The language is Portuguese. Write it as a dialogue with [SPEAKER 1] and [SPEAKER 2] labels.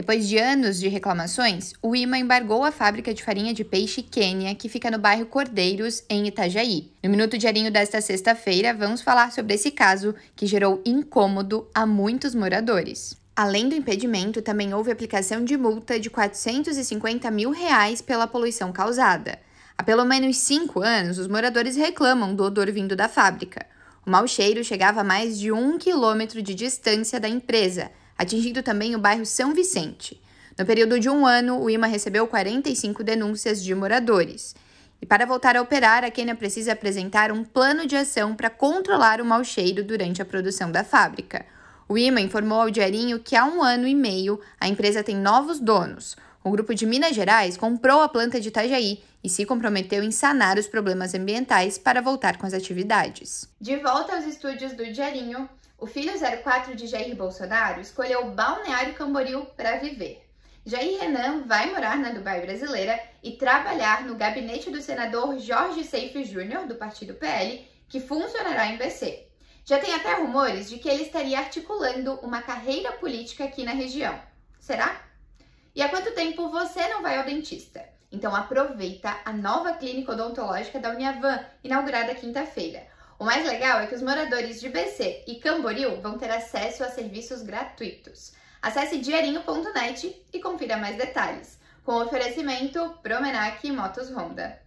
[SPEAKER 1] Depois de anos de reclamações, o IMA embargou a fábrica de farinha de peixe Quênia, que fica no bairro Cordeiros, em Itajaí. No Minuto Diarinho desta sexta-feira, vamos falar sobre esse caso que gerou incômodo a muitos moradores. Além do impedimento, também houve aplicação de multa de 450 mil reais pela poluição causada. Há pelo menos cinco anos, os moradores reclamam do odor vindo da fábrica. O mau cheiro chegava a mais de um quilômetro de distância da empresa, atingindo também o bairro São Vicente. No período de um ano, o IMA recebeu 45 denúncias de moradores. E para voltar a operar, a Quênia precisa apresentar um plano de ação para controlar o mau cheiro durante a produção da fábrica. O IMA informou ao Diarinho que há um ano e meio a empresa tem novos donos. O grupo de Minas Gerais comprou a planta de Itajaí e se comprometeu em sanar os problemas ambientais para voltar com as atividades. De volta aos estúdios do Diarinho, o filho 04 de Jair Bolsonaro escolheu Balneário Camboriú para viver. Jair Renan vai morar na Dubai brasileira e trabalhar no gabinete do senador Jorge Seife Júnior, do partido PL, que funcionará em BC. Já tem até rumores de que ele estaria articulando uma carreira política aqui na região. Será? E tempo você não vai ao dentista? Então aproveita a nova clínica odontológica da Uniavan, inaugurada quinta-feira. O mais legal é que os moradores de BC e Camboriú vão ter acesso a serviços gratuitos. Acesse diarinho.net e confira mais detalhes. Com oferecimento Promenac Motos Honda.